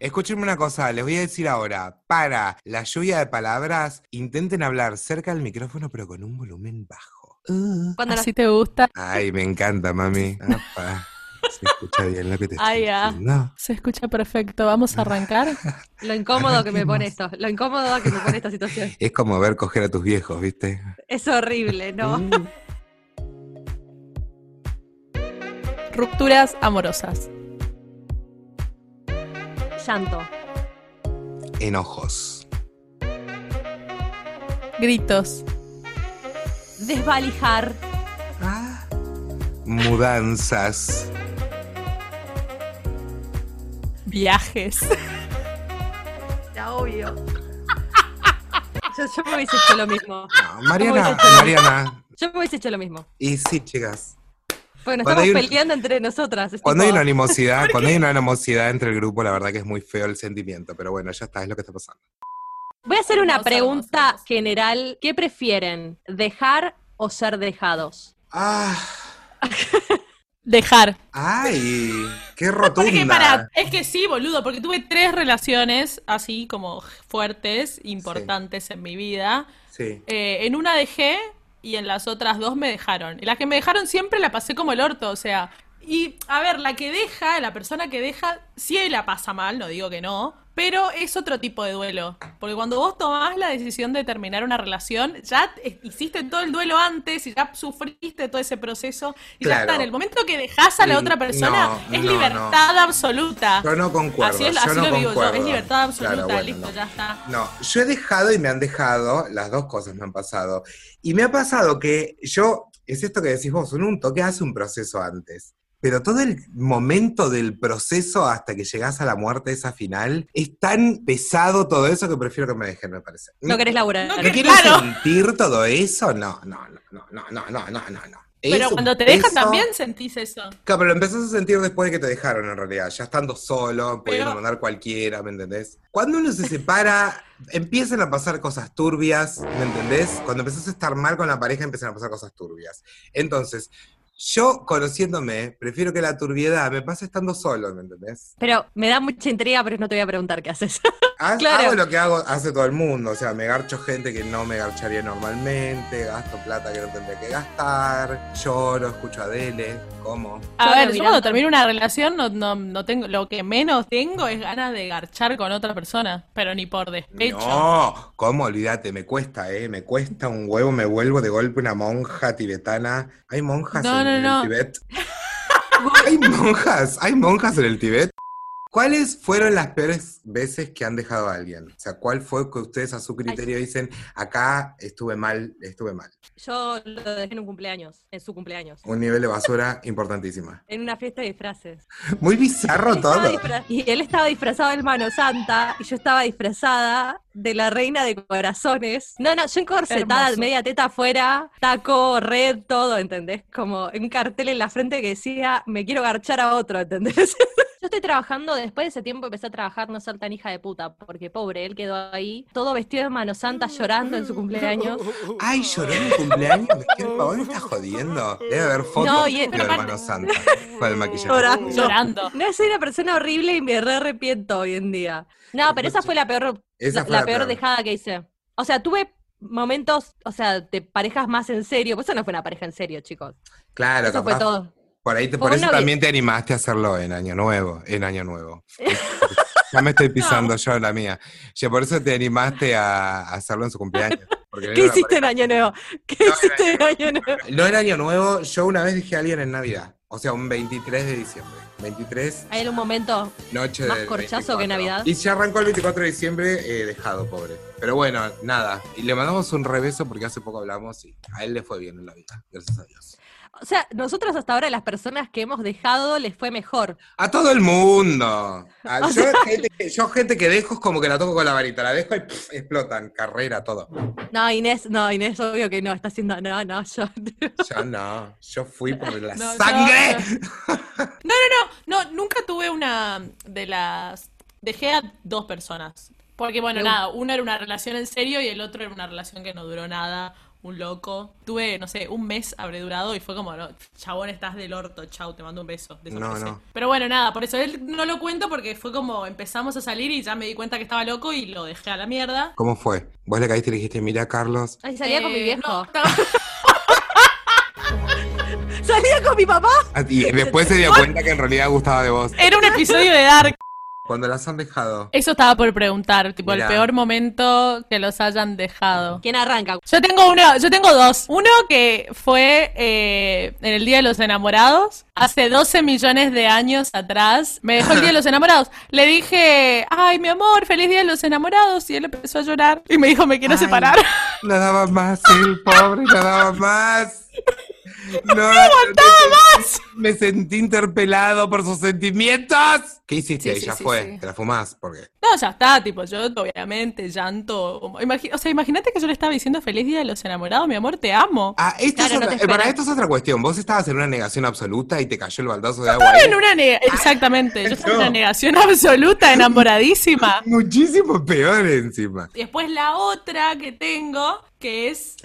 Escúchenme una cosa, les voy a decir ahora, para la lluvia de palabras, intenten hablar cerca del micrófono pero con un volumen bajo. Uh. Cuando Así te gusta. Ay, me encanta, mami. Apa. Se escucha bien lo que te estoy Ay, ah. diciendo. Se escucha perfecto. ¿Vamos a arrancar? Lo incómodo que me pone esto, lo incómodo que me pone esta situación. Es como ver coger a tus viejos, ¿viste? Es horrible, ¿no? Mm. Rupturas amorosas. Llanto, Enojos. Gritos. desvalijar, Ah. Mudanzas. Viajes. ya obvio. Yo, yo me hubiese hecho lo mismo. No, Mariana. Mariana. Yo me hubiese hecho lo mismo. Y sí, chicas. Nos Cuando estamos un- peleando entre nosotras. es Cuando hay una animosidad, cuando hay una animosidad entre el grupo, la verdad que es muy feo el sentimiento. Pero bueno, ya está, es lo que está pasando. Voy a hacer una pregunta general. ¿Qué prefieren? ¿Dejar o ser dejados? Ah. Dejar. Ay, qué Porque rotunda. para, es que sí, boludo, porque tuve tres relaciones así como fuertes, importantes en mi vida. Sí. Eh, en una dejé y en las otras dos me dejaron. Y las que me dejaron siempre la pasé como el orto, o sea. Y a ver, la que deja, la persona que deja, sí la pasa mal, no digo que no, pero es otro tipo de duelo. Porque cuando vos tomás la decisión de terminar una relación, ya te- hiciste todo el duelo antes y ya sufriste todo ese proceso. Y ya está, en el momento que dejás a la Mm, otra persona, no, es no, libertad absoluta. Yo no concuerdo. Así, es, yo así no lo digo yo, es libertad absoluta, Claro, bueno, listo, ya está. No, yo he dejado y me han dejado, las dos cosas me han pasado. Y me ha pasado que yo, es esto que decís vos, un toque hace un proceso antes. Pero todo el momento del proceso hasta que llegás a la muerte, esa final, es tan pesado todo eso que prefiero que me dejen, me parece. No querés laburar. No ¿No claro. sentir todo eso? No, no, no, no, no, no, no, no, no. Es Pero cuando te dejan también sentís eso. Claro, pero lo empezás a sentir después de que te dejaron en realidad, ya estando solo, pudiendo Pero- mandar cualquiera, ¿me entendés? Cuando uno se separa, empiezan a pasar cosas turbias, ¿me entendés? Cuando empezás a estar mal con la pareja, empiezan a pasar cosas turbias. Entonces, yo conociéndome, prefiero que la turbiedad me pase estando solo, ¿me entendés? Pero me da mucha intriga, pero no te voy a preguntar qué haces. Haz- Claro. Hago lo que hago, hace todo el mundo, o sea, me garcho gente que no me garcharía normalmente, gasto plata que no tendría que gastar, lloro, escucho a Adele, como... A Yo ver, yo cuando termino una relación no, no, no tengo, lo que menos tengo es ganas de garchar con otra persona, pero ni por despecho. No, ¿cómo? Olvídate, me cuesta, ¿eh? Me cuesta un huevo, me vuelvo de golpe una monja tibetana. ¿Hay monjas No, en, no, en no. el Tibet? ¿Hay monjas? ¿Hay monjas en el Tibet? ¿Cuáles fueron las peores veces que han dejado a alguien? O sea, ¿cuál fue que ustedes a su criterio dicen, acá estuve mal, estuve mal? Yo lo dejé en un cumpleaños, en su cumpleaños. Un nivel de basura importantísima. En una fiesta de disfraces. Muy bizarro todo. Y él estaba disfrazado del Mano Santa y yo estaba disfrazada de la reina de corazones. No, no, yo encorsetada, Hermoso. media teta afuera, taco, red, todo, ¿entendés? Como un cartel en la frente que decía, me quiero garchar a otro, ¿entendés? Yo estoy trabajando, después de ese tiempo empecé a trabajar, no ser tan hija de puta, porque pobre, él quedó ahí, todo vestido de Mano Santa, llorando en su cumpleaños. Ay, lloró en mi cumpleaños. Me quiero, pavón, me está jodiendo. Debe haber fotos No, y- de pero hermano Santa con el maquillaje. Llorando. Llorando. No, soy una persona horrible y me re arrepiento hoy en día. No, pero esa fue la peor, Esa la, fue la la peor peor. dejada que hice. O sea, tuve momentos, o sea, de parejas más en serio. Pues eso no fue una pareja en serio, chicos. Claro, Eso fue todo. Por ahí te, por eso también te animaste a hacerlo en Año Nuevo, en Año Nuevo. ya me estoy pisando yo la mía. Ya por eso te animaste a, a hacerlo en su cumpleaños. no ¿Qué hiciste en Año Nuevo? ¿Qué No, hiciste en Año Nuevo? No en Año Nuevo, yo una vez dejé a alguien en Navidad. O sea, un 23 de diciembre. 23, Hay un momento. noche Más corchazo que 24. Navidad. Y ya arrancó el 24 de diciembre eh, dejado, pobre. Pero bueno, nada. Y le mandamos un rebeso porque hace poco hablamos y a él le fue bien en la vida. Gracias a Dios. O sea, nosotros hasta ahora las personas que hemos dejado les fue mejor. A todo el mundo. A- yo, gente, que- yo gente que dejo es como que la toco con la varita, la dejo y pff, explotan, carrera, todo. No, Inés, no, Inés, obvio que no, está haciendo, no, no, yo. Yo no, yo fui por la No, yo- sangre. No, no, nunca tuve una de las... Dejé a dos personas. Porque, bueno, nada, uno era una relación en serio y el otro era una relación que no duró nada. Un loco. Tuve, no sé, un mes habré durado y fue como, no, chabón, estás del orto, chau, te mando un beso. No, desaparecí. no. Pero bueno, nada, por eso él no lo cuento porque fue como empezamos a salir y ya me di cuenta que estaba loco y lo dejé a la mierda. ¿Cómo fue? Vos le caíste y le dijiste, mira, Carlos, Ay, salía con mi Eh, viejo. no, Salía con mi papá. Ah, y después se dio cuenta que en realidad gustaba de vos. Era un episodio de Dark. Cuando las han dejado. Eso estaba por preguntar, tipo Mirá. el peor momento que los hayan dejado. ¿Quién arranca? Yo tengo uno, yo tengo dos. Uno que fue eh, en el Día de los Enamorados, hace 12 millones de años atrás. Me dejó el Día de los Enamorados. Le dije, ay, mi amor, feliz Día de los Enamorados. Y él empezó a llorar y me dijo, me quiero Ay. separar. No daba más, el pobre, no daba más. No, no más. Me sentí interpelado por sus sentimientos. ¿Qué hiciste Sí, ya sí, fue. sí. Te la fumás. ¿Por qué? No, ya está, tipo, yo obviamente llanto. O sea, imagínate que yo le estaba diciendo feliz Día de los Enamorados, mi amor, te amo. Ah, esto Claro, es no otra- te eh, para esto es otra cuestión. Vos estabas en una negación absoluta y te cayó el baldazo de agua. Estaba ahí. en una Exactamente, yo estaba en No. una negación absoluta, enamoradísima. Muchísimo peor encima. Y Después la otra que tengo, que es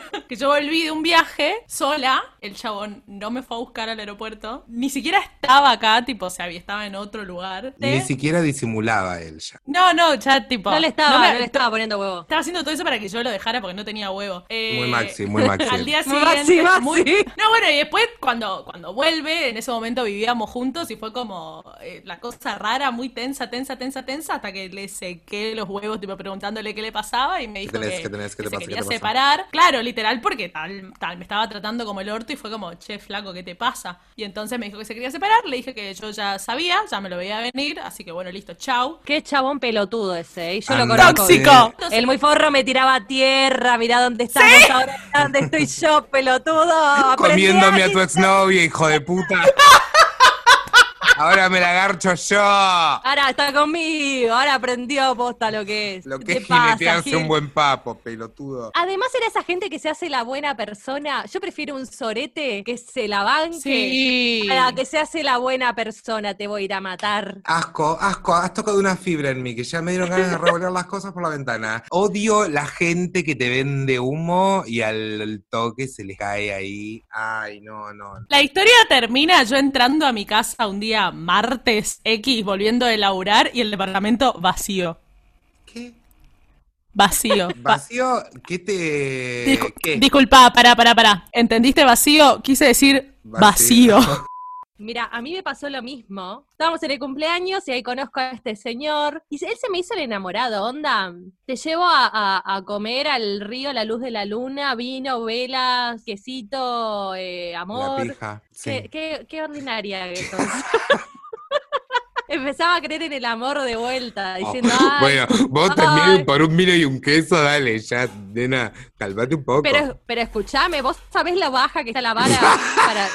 que yo volví de un viaje sola, el chabón no me fue a buscar al aeropuerto, ni siquiera estaba acá, tipo, o sea, estaba en otro lugar. Ni siquiera disimulaba él ya. No, no, ya tipo... No le estaba, me- no le estaba poniendo huevo. Estaba haciendo todo eso para que yo lo dejara porque no tenía huevo. Eh, Muy maxi, muy maxi. Al día Muy siguiente. maxi, muy- maxi. No, bueno, y después cuando, cuando vuelve, en ese momento vivíamos juntos y fue como eh, la cosa rara, muy tensa, tensa, tensa, tensa, hasta que le sequé los huevos, tipo preguntándole qué le pasaba y me dijo tenés? que, ¿Qué tenés? ¿Qué que te se quería te pasa? separar. Claro, literal, porque tal, tal, me estaba tratando como el orto y fue como, che, flaco, ¿qué te pasa? Y entonces me dijo que se quería separar, le dije que yo ya sabía, ya me lo veía venir, así que bueno, listo, chau. Qué chabón pelotudo ese, ¿eh? y yo lo conozco. ¡Tóxico! El muy forro me tiraba a tierra, mirá dónde estamos ahora, dónde estoy yo, pelotudo. Comiéndome a tu alguien. exnovia, hijo de puta. Ahora me la garcho yo. Ahora está conmigo, ahora aprendió posta lo que es. Lo ¿Qué que es jinetearse un buen papo, pelotudo. Además era esa gente que se hace la buena persona. Yo prefiero un sorete que se la banque Sí. para que se hace la buena persona. Te voy a ir a matar. Asco, asco, has tocado una fibra en mí que ya me dieron ganas de revolver las cosas por la ventana. Odio la gente que te vende humo y al, al toque se les cae ahí. Ay, no, no. La historia termina yo entrando a mi casa un día martes X, volviendo de laburar y el departamento vacío. ¿Qué? Vacío. Va- ¿Vacío? ¿Qué te...? Discu- ¿Qué? Disculpa, pará, pará, pará. ¿Entendiste vacío? Quise decir vacío. Mira, a mí me pasó lo mismo. Estábamos en el cumpleaños y ahí conozco a este señor. Y él se me hizo el enamorado, onda. Te llevo a, a- a comer al río a la luz de la luna, vino, velas, quesito, eh, La amor. pija. Sí. Qué, qué, qué ordinaria que. Empezaba a creer en el amor de vuelta, Oh, diciendo, ay, bueno, vos ay. también por un vino y un queso, dale, ya, nena, calmate un poco. pero, pero escúchame, vos sabés la baja que está la vara para...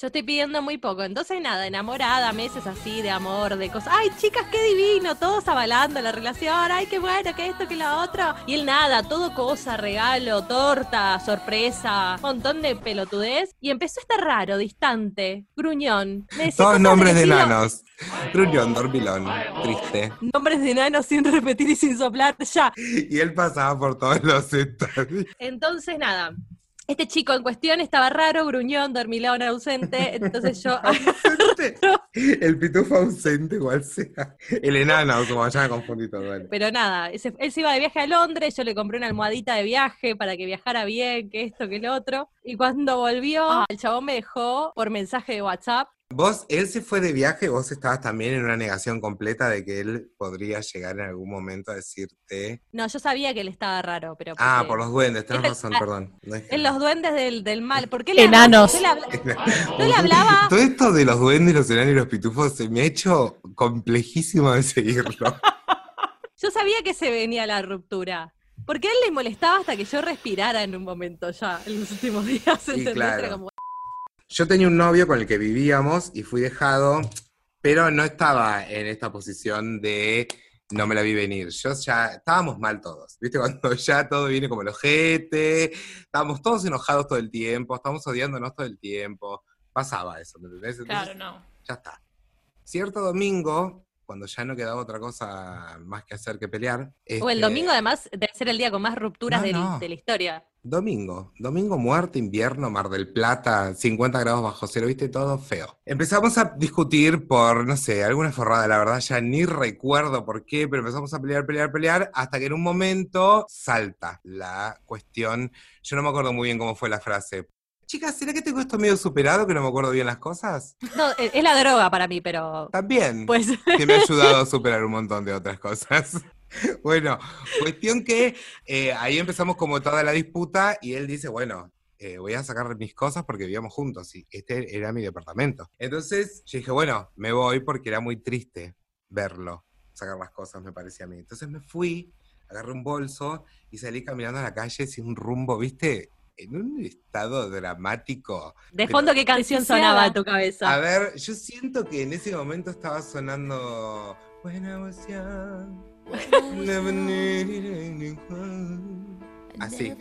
Yo estoy pidiendo muy poco, entonces nada, enamorada, meses así de amor, de cosas. Ay, chicas, qué divino, todos avalando la relación, ay, qué bueno, que esto, que lo otro. Y él nada, todo cosa, regalo, torta, sorpresa, montón de pelotudez. Y empezó a estar raro, distante, gruñón. Todos nombres de enanos. Gruñón, dormilón, triste. Nombres de enanos sin repetir y sin soplar, ya. Y él pasaba por todos los estadios. Entonces, nada. Este chico en cuestión estaba raro, gruñón, dormilón, ausente. Entonces yo. Ausente. El pitufo ausente, igual sea. El enano, como ya me confundí todo. Pero nada, ese- él se iba de viaje a Londres, yo le compré una almohadita de viaje para que viajara bien, que esto, que lo otro. Y cuando volvió, el chabón me dejó por mensaje de WhatsApp. Vos, él se fue de viaje, vos estabas también en una negación completa de que él podría llegar en algún momento a decirte. No, yo sabía que él estaba raro, pero. Ah, porque- por los duendes, tenés Él- razón, ah, perdón. No es que- En los duendes del, del mal. ¿Por qué Enanos. Le, habla- yo le hablaba. Todo esto de los duendes, los enanos y los pitufos se me ha hecho complejísimo de seguirlo. Yo sabía que se venía la ruptura. Porque a él le molestaba hasta que yo respirara en un momento ya, en los últimos días. Sí, ¿entendés? claro. Era como, Yo tenía un novio con el que vivíamos y fui dejado, pero no estaba en esta posición de no me la vi venir. Yo ya estábamos mal todos. ¿Viste? Cuando ya todo viene como el ojete, estábamos todos enojados todo el tiempo, estábamos odiándonos todo el tiempo. Pasaba eso, ¿me entendés? Entonces, Claro, no. ya está. Cierto domingo, cuando ya no quedaba otra cosa más que hacer que pelear. O el este, domingo, además, debe ser el día con más rupturas No, del- no. de la historia. Domingo, domingo muerte, invierno, Mar del Plata, 50 grados bajo cero, viste, todo feo. Empezamos a discutir por, no sé, alguna forrada, la verdad ya ni recuerdo por qué, pero empezamos a pelear, pelear, pelear, hasta que en un momento salta la cuestión, yo no me acuerdo muy bien cómo fue la frase. Chicas, ¿será que tengo esto medio superado, que no me acuerdo bien las cosas? No, es es la droga para mí, pero También, pues que me ha ayudado a superar un montón de otras cosas. Bueno, cuestión que eh, ahí empezamos como toda la disputa y él dice, bueno, eh, voy a sacar mis cosas porque vivíamos juntos y este era mi departamento. Entonces yo dije, bueno, me voy porque era muy triste verlo, sacar las cosas, me parecía a mí. Entonces me fui, agarré un bolso y salí caminando a la calle sin rumbo, ¿viste? En un estado dramático. de Pero- fondo qué canción sonaba en tu cabeza. A ver, yo siento que en ese momento estaba sonando. Anyone. Así.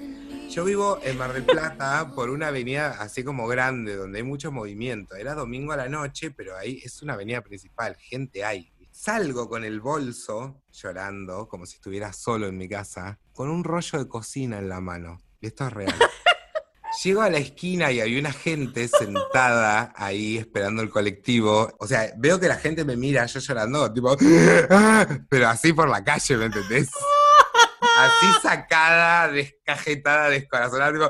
Yo vivo en Mar del Plata por una avenida así como grande, donde hay mucho movimiento. Era domingo a la noche, pero ahí es una avenida principal, gente hay. Salgo con el bolso, llorando, como si estuviera solo en mi casa, con un rollo de cocina en la mano. Esto es real. Llego a la esquina y hay una gente sentada ahí esperando el colectivo. O sea, veo que la gente me mira, yo llorando, tipo, "Ah", pero así por la calle, ¿me entendés? Así sacada, descajetada, descorazonada, tipo,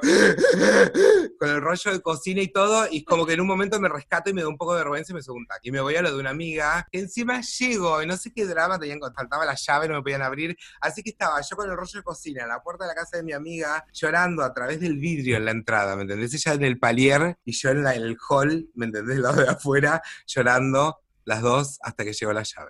con el rollo de cocina y todo, y como que en un momento me rescato y me da un poco de vergüenza y me subo un taxi. Y me voy a lo de una amiga, que encima llego, y no sé qué drama, tenían, faltaba la llave, no me podían abrir, así que estaba yo con el rollo de cocina en la puerta de la casa de mi amiga, llorando a través del vidrio en la entrada, ¿me entendés? Ella en el palier y yo en, la- en el hall, ¿me entendés? Del lado de afuera, llorando, las dos, hasta que llegó la llave.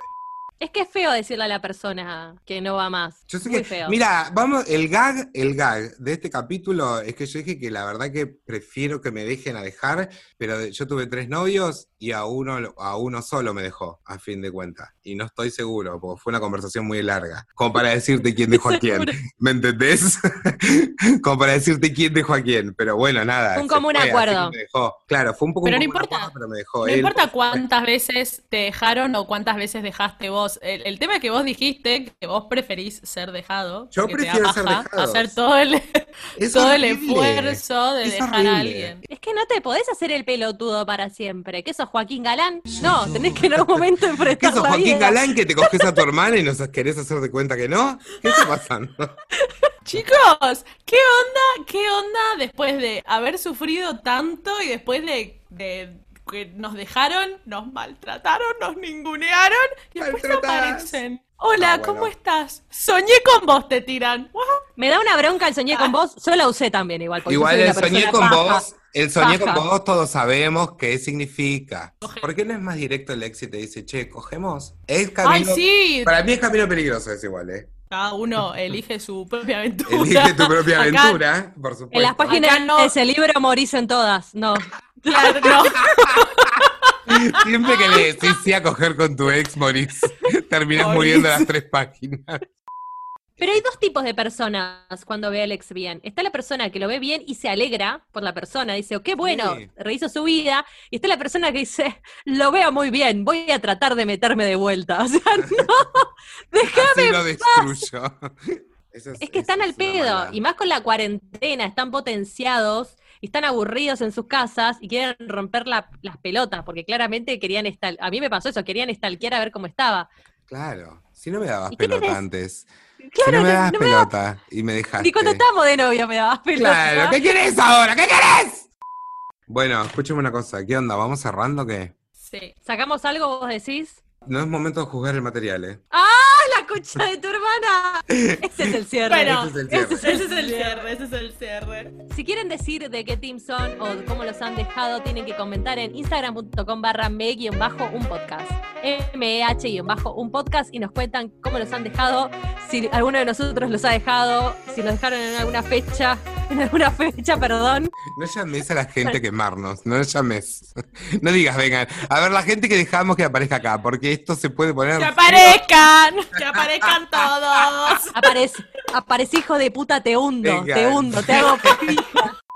Es que es feo decirle a la persona que no va más. Yo sé Muy que, feo. mira, vamos, el gag, el gag de este capítulo es que yo dije que la verdad que prefiero que me dejen a dejar, pero yo tuve tres novios y a uno, a uno solo me dejó, a fin de cuentas. Y no estoy seguro, porque fue una conversación muy larga, como para decirte quién dejó a quién. ¿me entendés? como para decirte quién dejó a quién, pero bueno, nada. Fue un común fue, acuerdo. me dejó. Claro, fue un poco Pero un no común importa. acuerdo, pero me dejó No él. importa cuántas veces te dejaron o cuántas veces dejaste vos. El, el tema es que vos dijiste que vos preferís ser dejado. Yo prefiero ser paja dejado. Hacer todo el, Es todo el esfuerzo de Es dejar horrible. a alguien. Es que no te podés hacer el pelotudo para siempre. ¿Qué sos Joaquín Galán? No, tenés que en algún momento ¿Qué enfrentar sos, la Joaquín vida. Galán, que te coges a tu hermana y nos querés hacer de cuenta que no? ¿Qué está pasando? Chicos, ¿qué onda? ¿Qué onda después de haber sufrido tanto y después de, de que nos dejaron, nos maltrataron, nos ningunearon y después aparecen? Hola, Ah, bueno. ¿cómo estás? Soñé con vos, te tiran. What? Me da una bronca el soñé con vos. Yo la usé también igual. Igual el soñé con vos, el soñé con vos todos sabemos qué significa. ¿Por qué no es más directo el ex y te dice, che, cogemos? Es Ay, camino, sí. Para mí es camino peligroso, es igual, ¿eh? Cada uno elige su propia aventura. Elige tu propia Acá- aventura, por supuesto. En las páginas Acá no. de ese libro morís en todas. No. Claro, no. Siempre que le decís sí a coger con tu ex, morís. Terminás Morís. muriendo a las tres páginas. Pero hay dos tipos de personas cuando ve al ex bien. Está la persona que lo ve bien y se alegra por la persona, dice, oh, qué bueno, Sí. rehizo su vida. Y está la persona que dice, lo veo muy bien, voy a tratar de meterme de vuelta. O sea, no, déjame. Lo destruyo. Eso Es que están al es pedo, y más con la cuarentena, están potenciados, y están aburridos en sus casas y quieren romper la- las pelotas, porque claramente querían estar, a mí me pasó eso, querían stalkear a ver cómo estaba. Claro. Si no me dabas ¿Y qué pelota antes. Claro, si no me dabas no me daba- pelota y me dejaste. Ni cuando estábamos de novio me dabas pelota. Claro, ¿qué querés ahora? ¿Qué querés? Bueno, escúchame una cosa, ¿qué onda? ¿Vamos cerrando o qué? Sí. ¿Sacamos algo, vos decís? No es momento de juzgar el material, ¿eh? ¡Ah, concha de tu hermana! Ese es el cierre. Bueno, Ese es el cierre. ese es el cierre, ese es el cierre. Si quieren decir de qué team son o cómo los han dejado, tienen que comentar en instagram.com barra me-un podcast. M-E-H-un podcast y nos cuentan cómo los han dejado, si alguno de nosotros los ha dejado, si los dejaron en alguna fecha, en alguna fecha, perdón. No llames a la gente a quemarnos, no llames. No digas, vengan. A ver, la gente que dejamos que aparezca acá, porque esto se puede poner. ¡Que aparezcan! ¡Que aparezcan todos! Aparece, aparece hijo de puta, te hundo, Venga. te hundo, te hago pija.